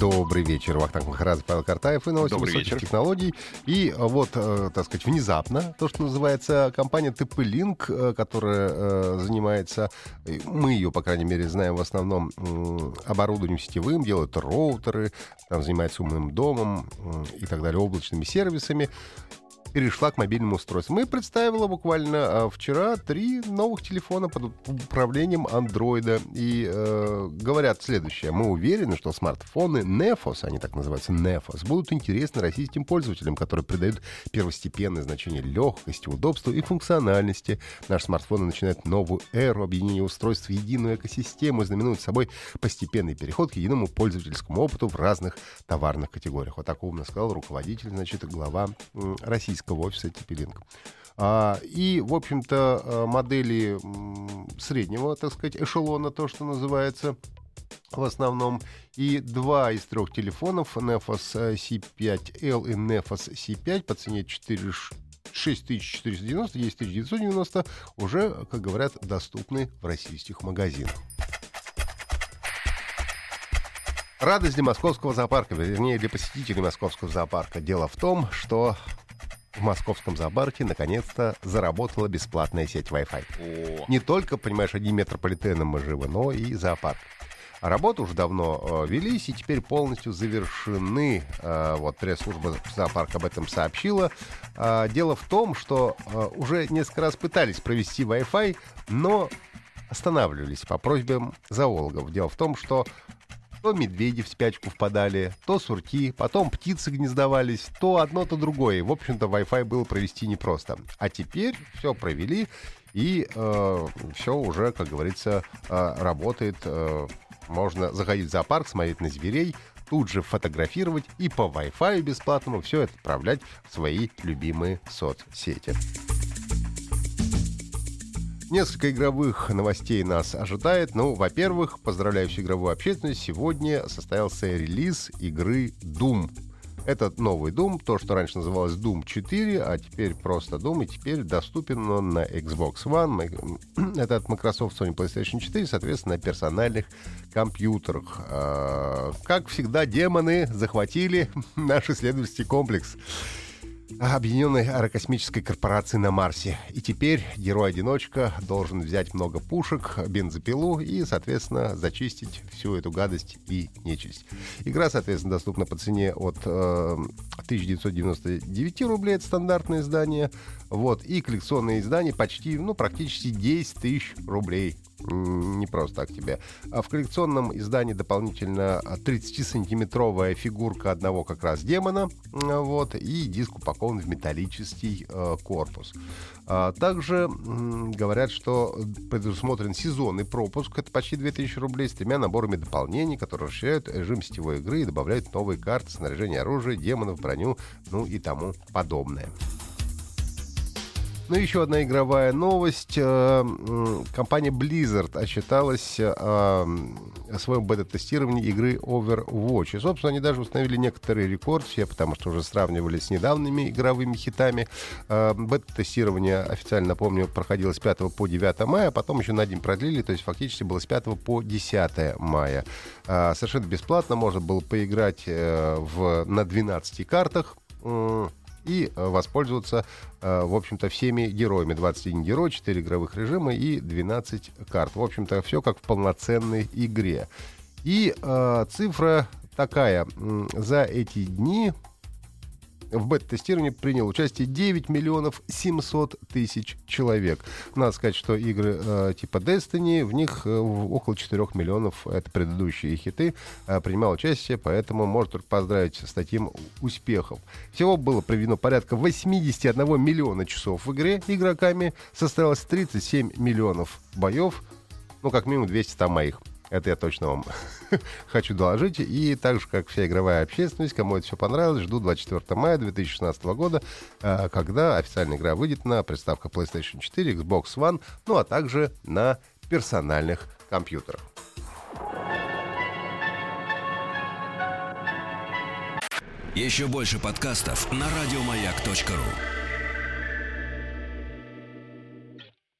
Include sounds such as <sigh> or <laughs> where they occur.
Добрый вечер. Вахтанг Махарадзе, Павел Картаев и новости Добрый высоких вечер. технологий. И э, вот, э, так сказать, внезапно, то, что называется компания TP-Link, э, которая занимается, мы ее, по крайней мере, знаем в основном оборудованием сетевым, делают роутеры, там занимается умным домом и так далее, облачными сервисами, перешла к мобильному устройству. Мы представила буквально а, вчера три новых телефона под управлением андроида. И э, говорят следующее. Мы уверены, что смартфоны Nefos, они так называются Nefos, будут интересны российским пользователям, которые придают первостепенное значение легкости, удобству и функциональности. Наши смартфоны начинают новую эру объединения устройств в единую экосистему и знаменуют собой постепенный переход к единому пользовательскому опыту в разных товарных категориях. Вот так умно сказал руководитель, значит, глава м, российского офиса Типилинг. А, и, в общем-то, а, модели среднего, так сказать, эшелона, то, что называется, в основном. И два из трех телефонов, Nefos э, C5L и Nefos C5 по цене 4 ш- 6490, 10990, уже, как говорят, доступны в российских магазинах. Радость для московского зоопарка, вернее, для посетителей московского зоопарка. Дело в том, что в московском зоопарке наконец-то заработала бесплатная сеть Wi-Fi. О, Не только, понимаешь, одним метрополитеном мы живы, но и зоопарк. Работы уже давно э, велись и теперь полностью завершены. Э, вот пресс-служба зоопарка об этом сообщила. А, дело в том, что э, уже несколько раз пытались провести Wi-Fi, но останавливались по просьбам зоологов. Дело в том, что то медведи в спячку впадали, то сурки, потом птицы гнездовались, то одно, то другое. В общем-то, Wi-Fi было провести непросто. А теперь все провели, и все уже, как говорится, э, работает. э, можно заходить в зоопарк, смотреть на зверей, тут же фотографировать и по Wi-Fi бесплатному все это отправлять в свои любимые соцсети. Несколько игровых новостей нас ожидает. Ну, во-первых, поздравляю всю игровую общественность. Сегодня состоялся релиз игры Doom. Это новый Doom, то, что раньше называлось Doom 4, а теперь просто Doom, и теперь доступен он на Xbox One. <clears throat> Это от Microsoft Sony PlayStation 4, соответственно, на персональных компьютерах. А, Как всегда, демоны захватили <laughs> наш исследовательский комплекс. Объединенной аэрокосмической корпорации на Марсе. И теперь герой-одиночка должен взять много пушек, бензопилу и, соответственно, зачистить всю эту гадость и нечисть. Игра, соответственно, доступна по цене от э, 1999 рублей, это стандартное издание. Вот, и коллекционные издания почти, ну, практически 10 тысяч рублей. Не просто так тебе. А в коллекционном издании дополнительно 30-сантиметровая фигурка одного как раз демона. Вот, и диск упакован в металлический э, корпус. А также говорят, что предусмотрен сезонный пропуск. Это почти 2000 рублей с тремя наборами дополнений, которые расширяют режим сетевой игры и добавляют новые карты, снаряжение оружия, демонов, броню, ну и тому подобное. Ну, еще одна игровая новость. Э, Компания Blizzard отчиталась э, о своем бета-тестировании игры Overwatch. И, собственно, они даже установили некоторые рекорд, все, потому что уже сравнивали с недавними игровыми хитами. Э, Бета-тестирование, официально напомню, проходило с 5 по 9 мая, а потом еще на день продлили, то есть фактически было с 5 по 10 мая. Совершенно бесплатно можно было поиграть в, на 12 картах. И э, воспользоваться, э, в общем-то, всеми героями. 21 герой, 4 игровых режима и 12 карт. В общем-то, все как в полноценной игре. И э, цифра такая. За эти дни в бета-тестировании принял участие 9 миллионов 700 тысяч человек. Надо сказать, что игры э, типа Destiny, в них э, около 4 миллионов, это предыдущие хиты, э, принимал участие, поэтому можно только поздравить с таким успехом. Всего было проведено порядка 81 миллиона часов в игре игроками, состоялось 37 миллионов боев, ну, как минимум 200 там моих. Это я точно вам <laughs> хочу доложить. И так же, как вся игровая общественность, кому это все понравилось, жду 24 мая 2016 года, э, когда официальная игра выйдет на приставка PlayStation 4, Xbox One, ну а также на персональных компьютерах. Еще больше подкастов на радиомаяк.ру